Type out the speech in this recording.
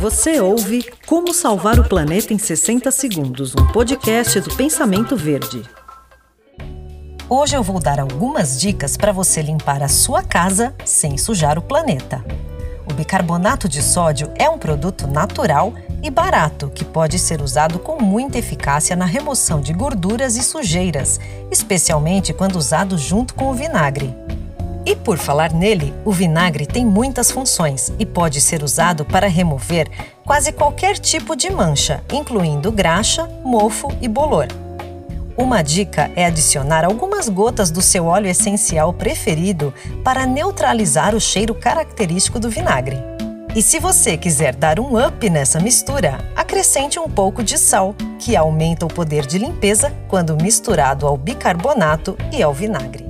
Você ouve Como Salvar o Planeta em 60 Segundos, um podcast do Pensamento Verde. Hoje eu vou dar algumas dicas para você limpar a sua casa sem sujar o planeta. O bicarbonato de sódio é um produto natural e barato que pode ser usado com muita eficácia na remoção de gorduras e sujeiras, especialmente quando usado junto com o vinagre. E por falar nele, o vinagre tem muitas funções e pode ser usado para remover quase qualquer tipo de mancha, incluindo graxa, mofo e bolor. Uma dica é adicionar algumas gotas do seu óleo essencial preferido para neutralizar o cheiro característico do vinagre. E se você quiser dar um up nessa mistura, acrescente um pouco de sal, que aumenta o poder de limpeza quando misturado ao bicarbonato e ao vinagre.